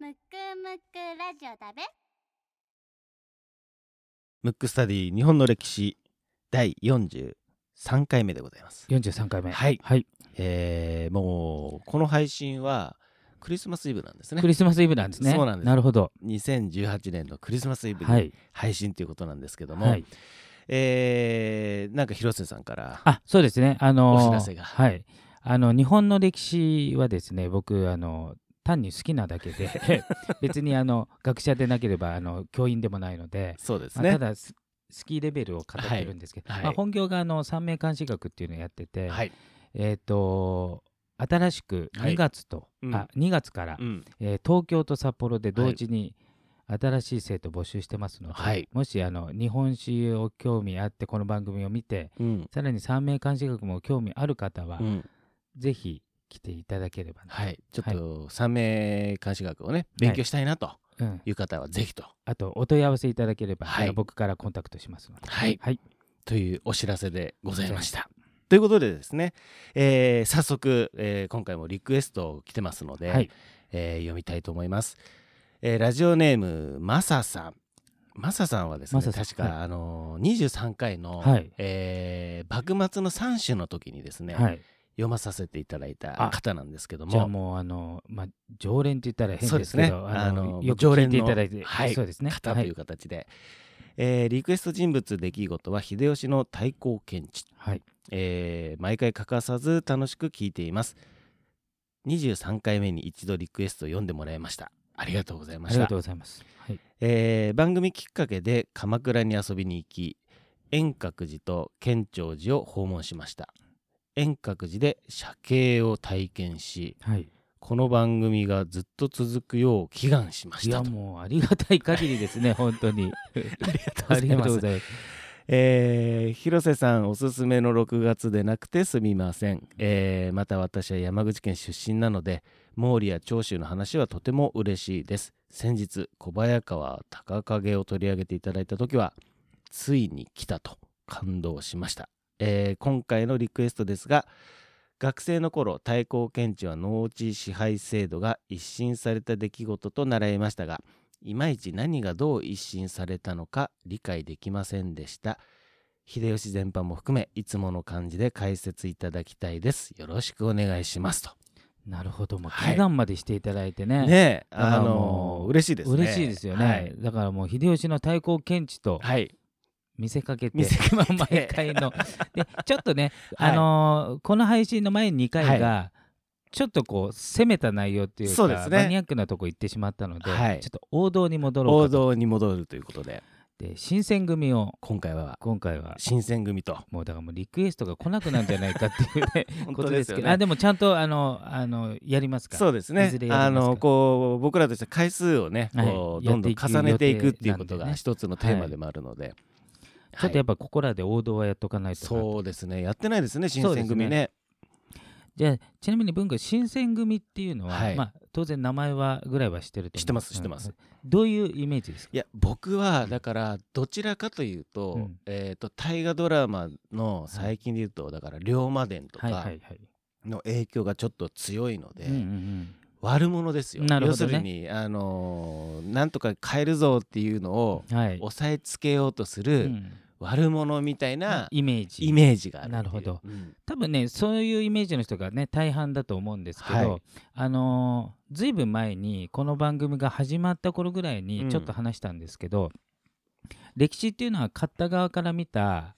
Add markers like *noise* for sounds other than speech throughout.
むくむくラジオだべ。ムックスタディ日本の歴史第43回目でございます。43回目。はい。はい、えー、もうこの配信はクリスマスイブなんですね。ク。リスマスイブなんですね。そうなんです。なるほど。2018年のクリスマスイブにはい。配信ということなんですけども、はい。えーなんか広瀬さんからあそうですね。あのーお知らせが。はい。あの日本の歴史はですね僕あの単に好きなだけで *laughs* 別にあの学者でなければあの教員でもないので、そうですね。まあただススキーレベルを語ってるんですけど、はい。まあ、本業があの三名監視学っていうのをやってて、はい、えっ、と新しくはい。2月と、うん。あ2月から、うん、えー東京と札幌で同時に新しい生徒募集してますので、はい。もしあの日本史を興味あってこの番組を見てうん、さらに三名監視学も興味ある方は、うん、ぜひ来ていただければな、はい、ちょっと三名監視学をね勉強したいなとうん、いう方はぜひと、あとお問い合わせいただければ、はい。僕からコンタクトしますので、はい。はい、というお知らせでございました。ということでですね、えー早速、えー今回もリクエスト来てますので、はい。えー読みたいと思います。えーラジオネームマサさん。マサさんはですね確か、はい。あのー23回の、はい。えー幕末の三種の時にですね、はい、読まさせていただいたあ方なんですけども。じゃあもうあの、まあ、常連って言ったら変ですけどあのよく聞い常連のていただいて、はいそうですね。方という形で、えーリクエスト人物出来事は秀吉の太閤検地はい、えー毎回欠かさず楽しく聞いています。23回目に一度リクエストを読んでもらいました。ありがとうございました。ありがとうございます、はい、えー番組きっかけで鎌倉に遊びに行き円覚寺と建長寺を訪問しました円覚寺で写経を体験しはい、この番組がずっと続くよう祈願しまいやしたと。もうありがたい限りですね *laughs* 本当に。ありがとうございます。えー広瀬さんおすすめの6月でなくてすみません、えーまた私は山口県出身なので毛利や長州の話はとても嬉しいです。先日小早川隆景を取り上げていただいた時はついに来たと感動しました、えー今回のリクエストですが学生の頃太閤検地は農地支配制度が一新された出来事と習いましたがいまいち何がどう一新されたのか理解できませんでした。秀吉全般も含めいつもの感じで解説いただきたいです。よろしくお願いしますと。なるほど。もうはい。祈願までしていただいてね、ねえだからあの嬉しいですね。嬉しいですよね、はい、だからもう秀吉の太閤検地とはい見せかけて、見せかけて。まあ毎回の。でちょっとね、*laughs* はい。あのーこの配信の前2回が、ちょっとこう攻めた内容っていうかね。マニアックなとこ行ってしまったので、はい。ちょっと王道に戻ろう王道に戻るということで。で新選組を今回は。今回は。新選組と。もうだからもうリクエストが来なくなるんじゃないかっていうね *laughs* 本こと当ですけど。あでもちゃんとあのあのやりますか？そうですね。あのこう僕らとして回数をね、はいこうどんどんやっていく重ねていくっていうことが一つのテーマでもあるので、ちょっとやっぱここらで王道はやっとかないとなそうですね。やってないですね新選組ね。じゃあちなみに文化新選組っていうのは、はい。まあ、当然名前はぐらいは知ってると知ってます知ってます。うん。どういうイメージですか？いや僕はだからどちらかというと,、うん。えー、と大河ドラマの最近で言うと、だから龍馬伝とか。の影響がちょっと強いので、うんうんうん悪者ですよ、ね。要するにあのーなんとか変えるぞっていうのをはい。押さえつけようとすうるん。悪者みたいなイメージ。イメージがなるほど。うん。多分ねそういうイメージの人がね大半だと思うんですけど、はい。あのーずいぶん前にこの番組が始まった頃ぐらいうん。にちょっと話したんですけど、歴史っていうのは勝った側から見た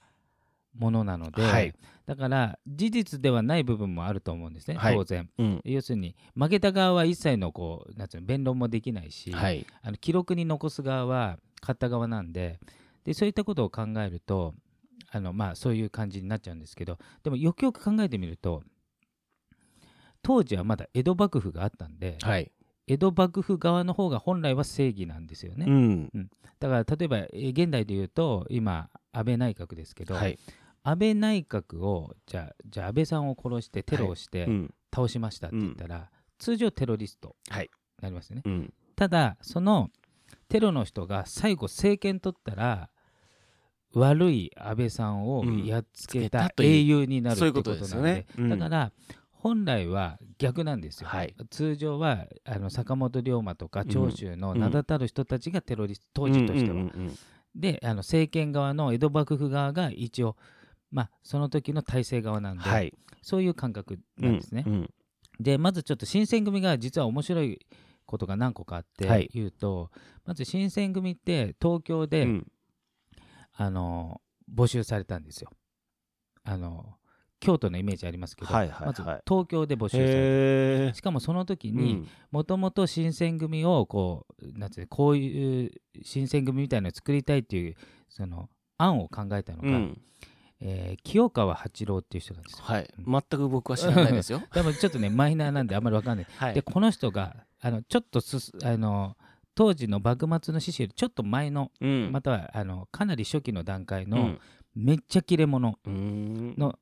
ものなので、はい。だから事実ではない部分もあると思うんですね、はい。当然。うん。要するに負けた側は一切のこうなんつうの弁論もできないし、はい。あの記録に残す側は勝った側なんででそういったことを考えるとあの、まあ、そういう感じになっちゃうんですけどでもよくよく考えてみると当時はまだ江戸幕府があったんで、はい。江戸幕府側の方が本来は正義なんですよね。うん。だから例えばえー現代で言うと今安倍内閣ですけど、はい安倍内閣をじゃあじゃあ安倍さんを殺してテロをしてうん。倒しましたって言ったら、通常テロリストはい。になりますよね。うん。ただそのテロの人が最後政権取ったら悪い安倍さんをうん。やっつけた英雄になるってここととなんでうん。だから本来は逆なんですよ、はい。通常はあの坂本龍馬とかうん。長州の名だたる人たちがテロリスト当時としては、うんうんうん。であの政権側の江戸幕府側が一応まあその時の体制側なんで、はい。そういう感覚なんですね、うんうん。でまずちょっと新選組が実は面白いことが何個かあってはい。言うと、まず新選組って東京で、うん。あの募集されたんですよ。あの京都のイメージありますけど、はいはいはい。まず東京で募集された。しかもその時うにん。もともと新選組をこうなんつうのこういう新選組みたいなのを作りたいっていうその案を考えたのが、うんえー清川八郎っていう人なんですよ。はい。全く僕は知らないですよ。*laughs* でもちょっとねマイナーなんであんまりわかんない。はい。でこの人があのちょっとすすあの当時の幕末の志士よりちょっと前のうん。またはあのかなり初期の段階のうん。めっちゃ切れ者うん。の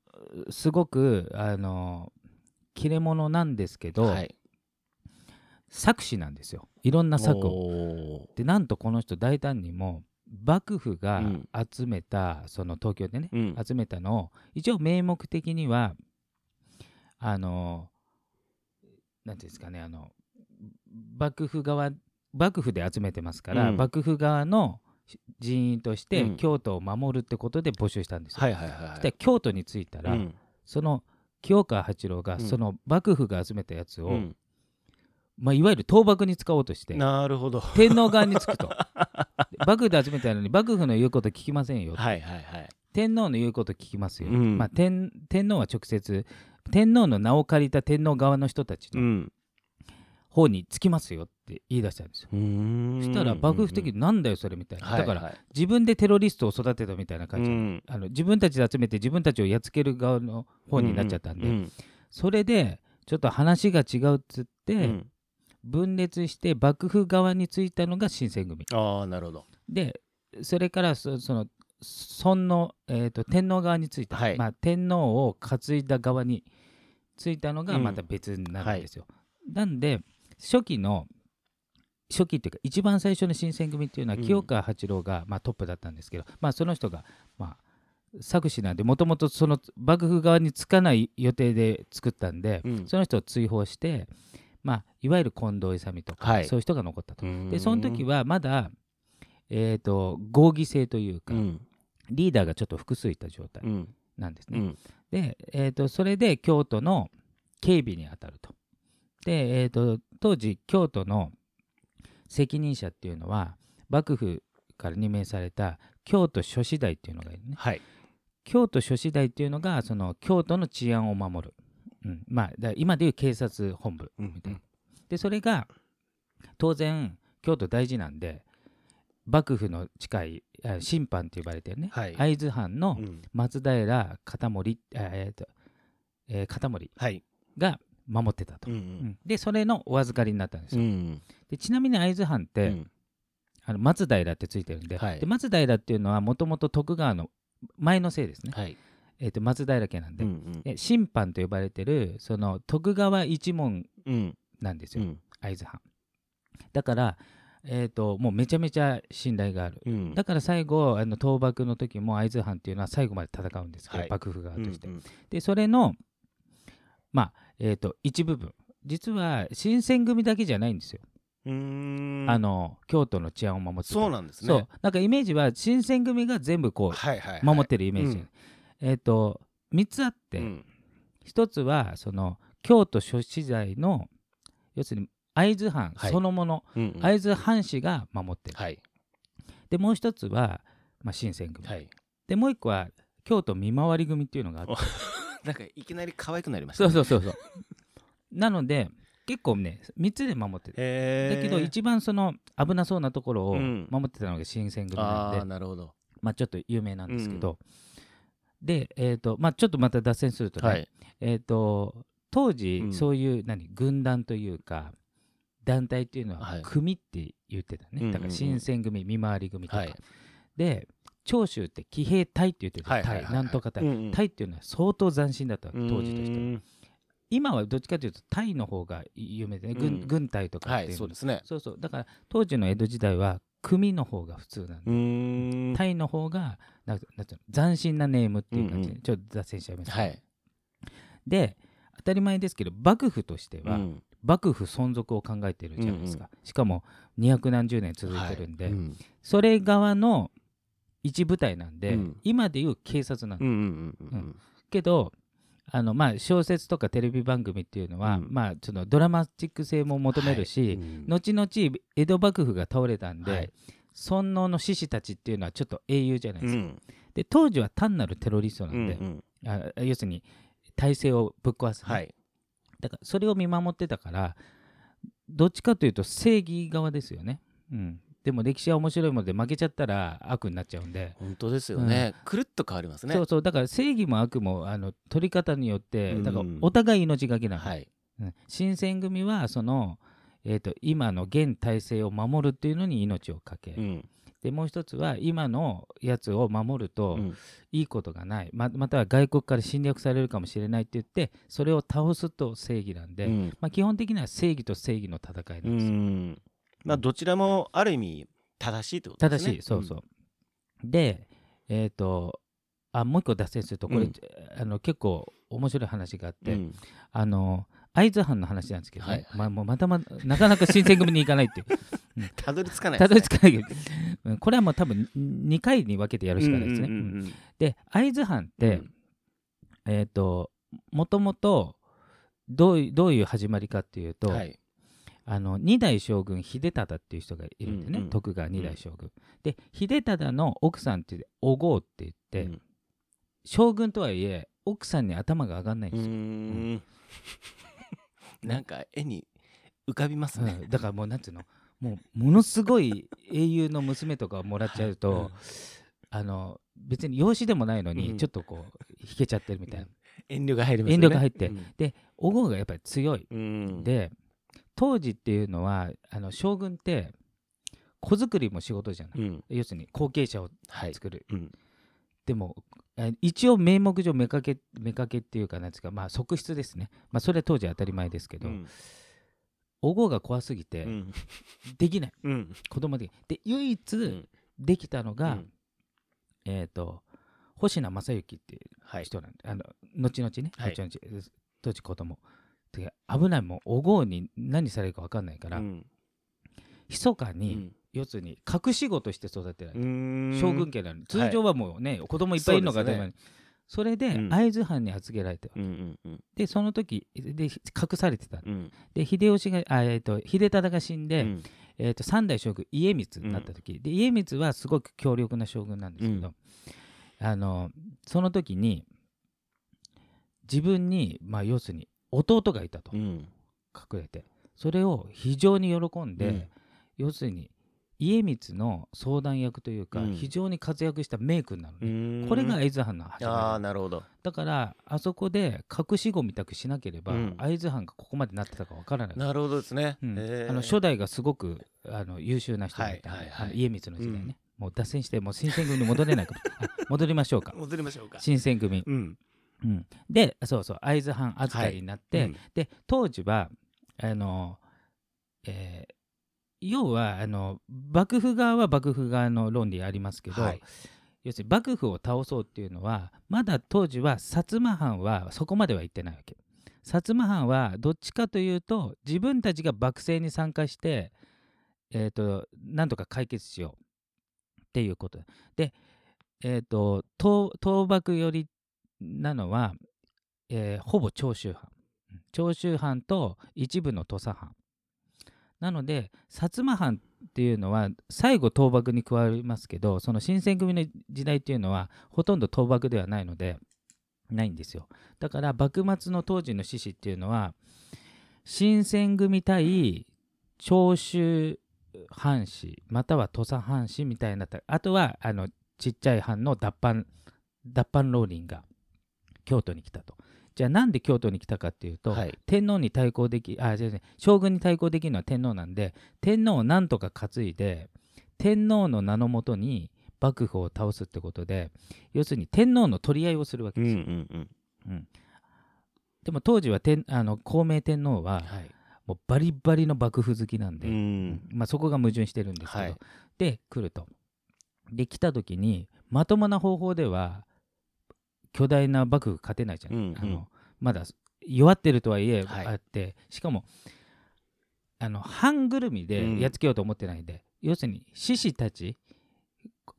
すごくあの切れ者なんですけど、はい。作詞なんですよ。いろんな作を。をでなんとこの人大胆にも幕府がうん。集めた、その東京でね、うん。集めたのを一応名目的にはあのなんていうんですかねあの幕府側幕府で集めてますから、うん。幕府側の人員としてうん。京都を守るってことで募集したんですよ。そして京都に着いたら、うん。その清川八郎がうん。その幕府が集めたやつを、うんまあ、いわゆる倒幕に使おうとしてなるほど。天皇側につくと。*laughs* で幕府で集めたのに幕府の言うこと聞きませんよ、はいはいはい。天皇の言うこと聞きますよ、うん。まあ、天天皇は直接天皇の名を借りた天皇側の人たちのうん。方につきますよって言い出したんですよ、うーん。そしたら幕府的になんだよそれみたいな、だからはい。はい自分でテロリストを育てたみたいな感じ、うん。あの自分たちで集めて自分たちをやっつける側の方になっちゃったんで、うん。それでちょっと話が違うっつって、うん分裂して幕府側についたのが新選組。ああなるほど。でそれからそその尊の、えー、と天皇側についた、はい。まあ、天皇を担いだ側についたのがうん。また別になるんですよ。なんで初期の初期っていうか一番最初の新選組っていうのはうん。清川八郎が、まあ、トップだったんですけど、まあ、その人が、まあ、作詞なんでもともとその幕府側につかない予定で作ったんで、うん。その人を追放して、まあ、いわゆる近藤勇とか、はいそういう人が残ったと。ででその時はまだ、えー、と合議制というか、うんリーダーがちょっと複数いた状態うんなんですね。うんで、えー、とそれで京都の警備に当たると。で、えー、と当時京都の責任者っていうのは幕府から任命された京都諸子大っていうのがいるね。はい京都諸子大っていうのがその京都の治安を守る、うん。まあ、だ今でいう警察本部うんみたいな。でそれが当然京都大事なんで幕府の近いあ審判って呼ばれてるね、はい。会津藩のうん。松平片森、あえーとえー片森はい。が守ってたと、うんうん。でそれのお預かりになったんですよ、うん。でちなみに会津藩って、うん。あの松平ってついてるんで,、はい。で松平っていうのはもともと徳川の前のせいですね、はいえー、と松平家なんで,、うんうん。で審判と呼ばれてるその徳川一門うん。なんですよ、うん。会津藩。だから、えー、ともうめちゃめちゃ信頼がある。うん。だから最後あの倒幕の時も会津藩っていうのは最後まで戦うんですけど、はい。幕府側として、うんうん。でそれのまあえっ、と一部分。実は新選組だけじゃないんですよ、あの京都の治安を守ってた。そうなんですね。そう。なんかイメージは新選組が全部こはいはいはい。う守ってるイメージ、うんえっ、と3つあって、うん。一つはその京都諸子材の要するに会津藩はい。そのもの、うんうん。会津藩士が守ってる、はい。でもう一つは、まあ、新選組、はい。でもう一個は京都見回り組っていうのがあって。*laughs* なんかいきなり可愛くなりましたそうそうそうそう。なので結構ね3つで守ってる。へだけど一番その危なそうなところをうん。守ってたのが新選組なんで、ああなるほど。まあ、ちょっと有名なんですけど、で、えーとまあ、ちょっとまた脱線するとね、はい。えー、と当時、うん。そういう何軍団というか団体っていうのははい。組って言ってたね、うんうんうん。だから新選組見回り組とか、はい。で長州って騎兵隊って言ってた、はいなんとか隊、うんうん。隊っていうのは相当斬新だった当時としては。今はどっちかというと隊の方が有名でね、軍うん。軍隊とかはいっていうの。そうですね。そうそう。だから当時の江戸時代は組の方が普通なんうで、タイの方がなんなんていうの斬新なネームっていう感じで、うんうん。ちょっと脱線しちゃいました、はい。で当たり前ですけど幕府としては、うん。幕府存続を考えてるじゃないですか、しかも200何十年続いてるんで、はい。うん。それ側の一部隊なんで、うん。今でいう警察なんです、うんうんうんうんけどあのまあ小説とかテレビ番組っていうのは、うん。まあそのドラマチック性も求めるし、うん。後々江戸幕府が倒れたんで、はい尊王の志士たちっていうのはちょっと英雄じゃないですか、うん。で当時は単なるテロリストなんで、うんうん。あ要するに体制をぶっ壊すね、はい。だからそれを見守ってたからどっちかというと正義側ですよね、うん、でも歴史は面白いもので負けちゃったら悪になっちゃうんで、本当ですよね。くるっと変わりますね。そうそう。だから正義も悪もあの取り方によってうん。だからお互い命がけなの、はい。うん。新選組はその、えー、と今の現体制を守るっていうのに命を懸け、うん。でもう一つは今のやつを守ると、うん。いいことがない。ままたは外国から侵略されるかもしれないって言ってそれを倒すと正義なんで、うん。まあ、基本的には正義と正義の戦いなうんですよ、ん。まあどちらもある意味正しいってことですね。正しいそうそう、でえっ、とあもう一個脱線するとこれ、うん。あの結構面白い話があって、うん。あの会津藩の話なんですけどね、はいはい。まあ、もうまたまなかなか新選組に行かないっていう。*laughs* たどり着かないたどり着かかないけど。うん。これはもう多分2回に分けてやるしかないですね、うんで会津藩って、えっ、ともともとどういどういう始まりかっていうと、はい。あの二代将軍秀忠っていう人がいるんでね、うんうん。徳川二代将軍、で秀忠の奥さんってお郷って言って、うん。将軍とはいえ奥さんに頭が上がんないんうーですよ、んなんか絵に浮かびますね。うん。だからもうなんていうの？もうものすごい英雄の娘とかをもらっちゃうと、うん。あの別に養子でもないのにうん。ちょっとこう引けちゃってるみたいな、遠慮が入りますよね。遠慮が入って。でお郷がやっぱり強い、うん。で当時っていうのはあの将軍って子作りも仕事じゃない、うん。要するに後継者をはい。作る、うん。でもえ一応名目上目かけ目かけっていうかなんですかまあ側室ですね。まあそれは当時当たり前ですけど、うん。お郷が怖すぎてうん。できない、うん。子供でで唯一ん。できたのが、うん。えっ、と星名正幸っていうはい。人なんで、あの後々ね、はい。後々当時子供。で危ないもうお郷に何されるか分かんないから、うん。密かに、うん要するに隠し子として育てられた、将軍家なのに。通常はもうね、子供いっぱいいるのが当たり前。それでうん。会津藩に預けられて、うんうんうん。でその時で隠されてたうん。で秀吉があ、えー、と秀忠が死んで、うん。えー、と三代将軍家光になった時、で家光はすごく強力な将軍なんですけど、あのその時に自分に、まあ、要するに弟がいたと、うん。隠れて。それを非常に喜んで、うん。要するに家光の相談役というか、うん。非常に活躍した名君なのうね、これが会津藩の始あまり。あなるほど。だからあそこで隠し子みたくしなければ、うん。会津藩がここまでなってたかわからない。なるほどですね。うん。あの初代がすごくあの優秀な人だったはいはい家光の時代ね、もう脱線してもう新選組に戻れないから *laughs* あ戻りましょうか。戻りましょうか。新選組、うん。うん、でそうそう会津藩預かりになって、うん。で当時はあの、えー要はあの幕府側は幕府側の論理ありますけど、はい。要するに幕府を倒そうっていうのはまだ当時は薩摩藩はそこまでは行ってないわけ。薩摩藩はどっちかというと自分たちが幕政に参加してえー、となんとか解決しようっていうこと。で、えー、と東東幕寄りなのは、えーほぼ長州藩。長州藩と一部の土佐藩なので薩摩藩っていうのは最後倒幕に加わりますけどその新選組の時代っていうのはほとんど倒幕ではないのでないんですよ。だから幕末の当時の志士っていうのは新選組対長州藩士または土佐藩士みたいなあとはあのちっちゃい藩の脱藩脱藩浪人が京都に来たと。じゃあなんで京都に来たかっていうと、はい。天皇に対抗できあじゃあね将軍に対抗できるのは天皇なんで天皇をなんとか担いで天皇の名のもとに幕府を倒すってことで要するに天皇の取り合いをするわけうんうですよ、ん。うん。でも当時は天あの孔明天皇ははい。もうバリバリの幕府好きなんで、うん。まあ、そこが矛盾してるんですけど、はい。で来ると。で来た時にまともな方法では巨大な幕府勝てないじゃん、うんうん。あのまだ弱ってるとはいえはい。あって、しかもあの半ぐるみでやっつけようと思ってないんで、要するに志士たち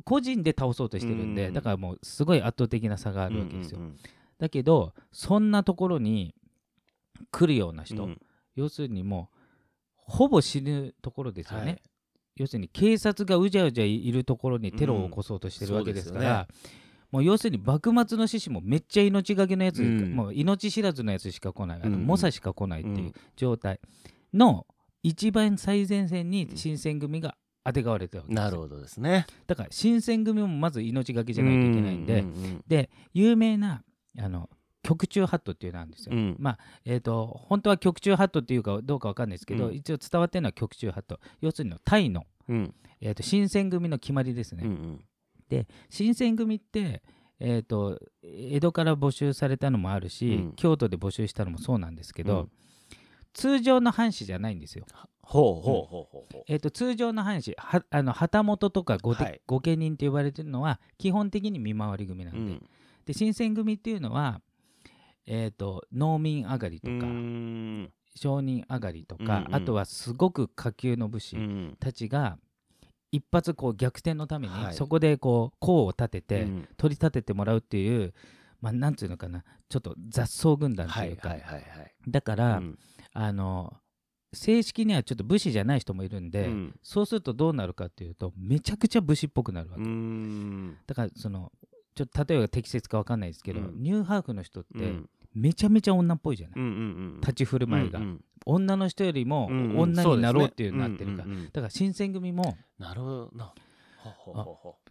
個人で倒そうとしてるんで、うんだからもうすごい圧倒的な差があるわけですよ、うんうんだけどそんなところに来るような人、うん。要するにもうほぼ死ぬところですよね、はい。要するに警察がうじゃうじゃいるところにテロを起こそうとしてるわけですから、もう要するに幕末の志士もめっちゃ命がけのやつ、うん。もう命知らずのやつしか来ない。あのうん。うん猛者しか来ないってういうん状態の一番最前線に新選組があてがわれてるわけですよ。なるほどですね。だから新選組もまず命がけじゃないといけないんで、うんうんで有名なあの局中ハットっていうのがあるんですよ、うん。まあえー、と本当は局中ハットっていうかどうかわかんないですけど、うん。一応伝わってるのは局中ハット。要するにタイの、うん。えー、と新選組の決まりですね、うんうん新選組って、えー、と江戸から募集されたのもあるし、うん。京都で募集したのもそうなんですけど、うん。通常の藩士じゃないんですよ、ほうほうほうほうほう。えー、と通常の藩士はあの旗本とか御手はい。御家人って呼ばれてるのは基本的に見回り組なんで,、うん。で新選組っていうのは、えー、と農民上がりとか、商人上がりとか、あとはすごく下級の武士うん。たちが一発こう逆転のために、はい。そこでこう功を立てて、うん。取り立ててもらうっていう、まあ、なんていうのかなちょっと雑草軍団とはいいうか、はいはいはいだから、うん。あの正式にはちょっと武士じゃない人もいるんで、うん。そうするとどうなるかっていうとめちゃくちゃ武士っぽくなるわけ、だからそのちょっと例えば適切か分かんないですけど、うん。ニューハーフの人ってうんめちゃめちゃ女っぽいじゃない、うんうん立ち振る舞いが、うんうん。女の人よりもうんうん。女になろうっていうなってるから、そうんうんうん。だから新選組もなるほど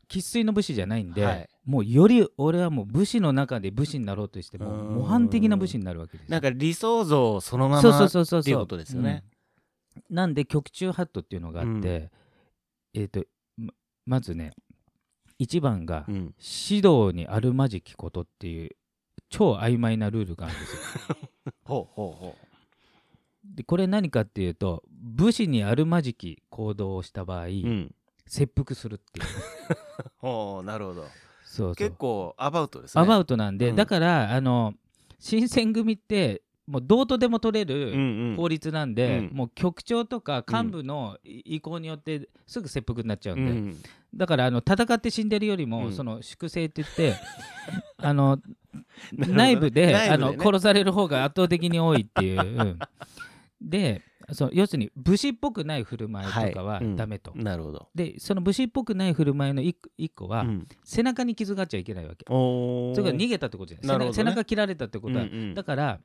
生粋の武士じゃないんで、はい。もうより俺はもう武士の中で武士になろうとしてもうん。模範的な武士になるわけですよ。なんか理想像そのまそうそうまそうそう。っていうことですよね。うん。なんで局中ハットっていうのがあって、うん。えっ、とままずね1番がうん。指導にあるまじきことっていう超曖昧なルールがあるんですよ。*laughs* ほうほうほでこれ何かっていうと武士にあるまじき行動をした場合、う。うん。切腹するっていう *laughs* ほうなるほど。そうそう結構アバウトですね。アバウトなんで、うんだからあの新選組ってもうどうとでも取れる、うんうん。法律なんで、うん。もう局長とか幹部の意向によってすぐ切腹になっちゃうんで、うん。だからあの戦って死んでるよりも、うん。その粛清って言って *laughs* あの内部でね。あの殺される方が圧倒的に多いっていう、*laughs* うん。でそう要するに武士っぽくない振る舞いとかははい。うん。ダメと、なるほど。でその武士っぽくない振る舞いの一個は、うん。背中に傷があっちゃいけないわけ。それから逃げたってことじゃない。ね背中背中切られたってことは、うんうん。だから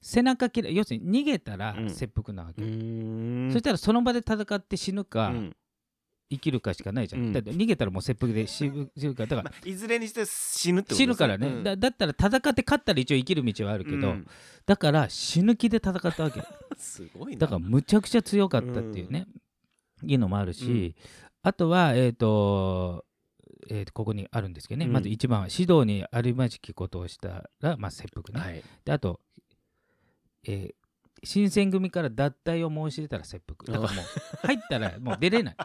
背中切ら要するに逃げたらうん。切腹なわけ、うーん。そしたらその場で戦って死ぬか、うん。生きるかしかないじゃん、うん。だって逃げたらもう切腹で死ぬ死ぬからだからまあいずれにして死ぬってことです死ぬからね、うん。だだったら戦って勝ったら一応生きる道はあるけど、うん。だから死ぬ気で戦ったわけ。*laughs* すごいな。だからむちゃくちゃ強かったっていうね、いうのもあるし、うん。あとはえっ、とえーとここにあるんですけどね、うん。まず1番は指導にあるまじきことをしたら、まあ、切腹ね、はい。であと、えー新選組から脱退を申し出たら切腹。だからもう入ったら *laughs* もう出れない。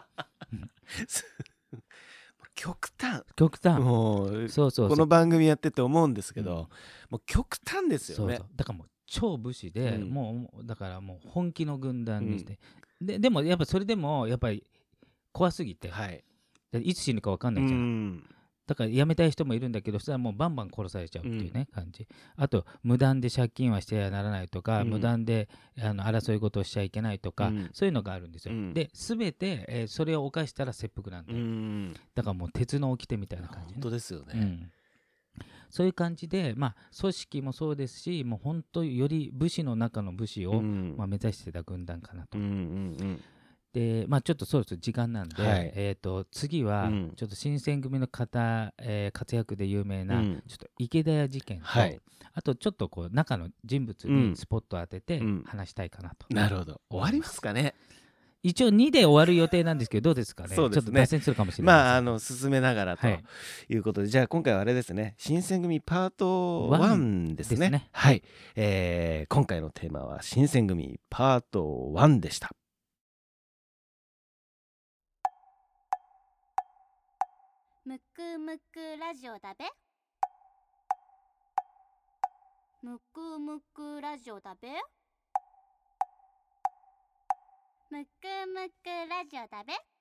極端。極端、もうそうそうそう。この番組やってて思うんですけうん。ど、もう極端ですよね。だからもう超武士で、うん。もうだからもう本気の軍団にして、ででもやっぱそれでもやっぱり怖すぎて、はい。でいつ死ぬか分かんうないじゃん、ん。だだから辞めたい人もいるんだけどそれはもうバンバン殺されちゃうっていうね、感じ。あと無断で借金はしてはならないとか、うん。無断であの争い事をしちゃいけないとか、うん。そういうのがあるんですよ、うん。で全て、えーそれを犯したら切腹なんで、うん。だからもう鉄の掟みたいな感じ、本ね当ですよね、うん、そういう感じで、まあ、組織もそうですしもう本当より武士の中の武士を、うん。まあ、目指してた軍団かなと。うんうんで、まあ、ちょっとそろそろ時間なんで、はい。えー、と次はうん。ちょっと新選組の方、えー活躍で有名な、うん。ちょっと池田屋事件と、はい。あとちょっとこう中の人物うん。にスポットを当ててうん。話したいかなと、なるほど。終わりますかね。一応2で終わる予定なんですけどどうですかね。そうですね。ちょっと脱線するかもしれないまああの進めながらと。はい。いうことで、じゃあ今回はあれですね。新選組パートワ1ですね。ですねはい、えー今回のテーマは新選組パート1でしたくむくラジオだべ。むくむくラジオだべ。むくむくラジオだべ。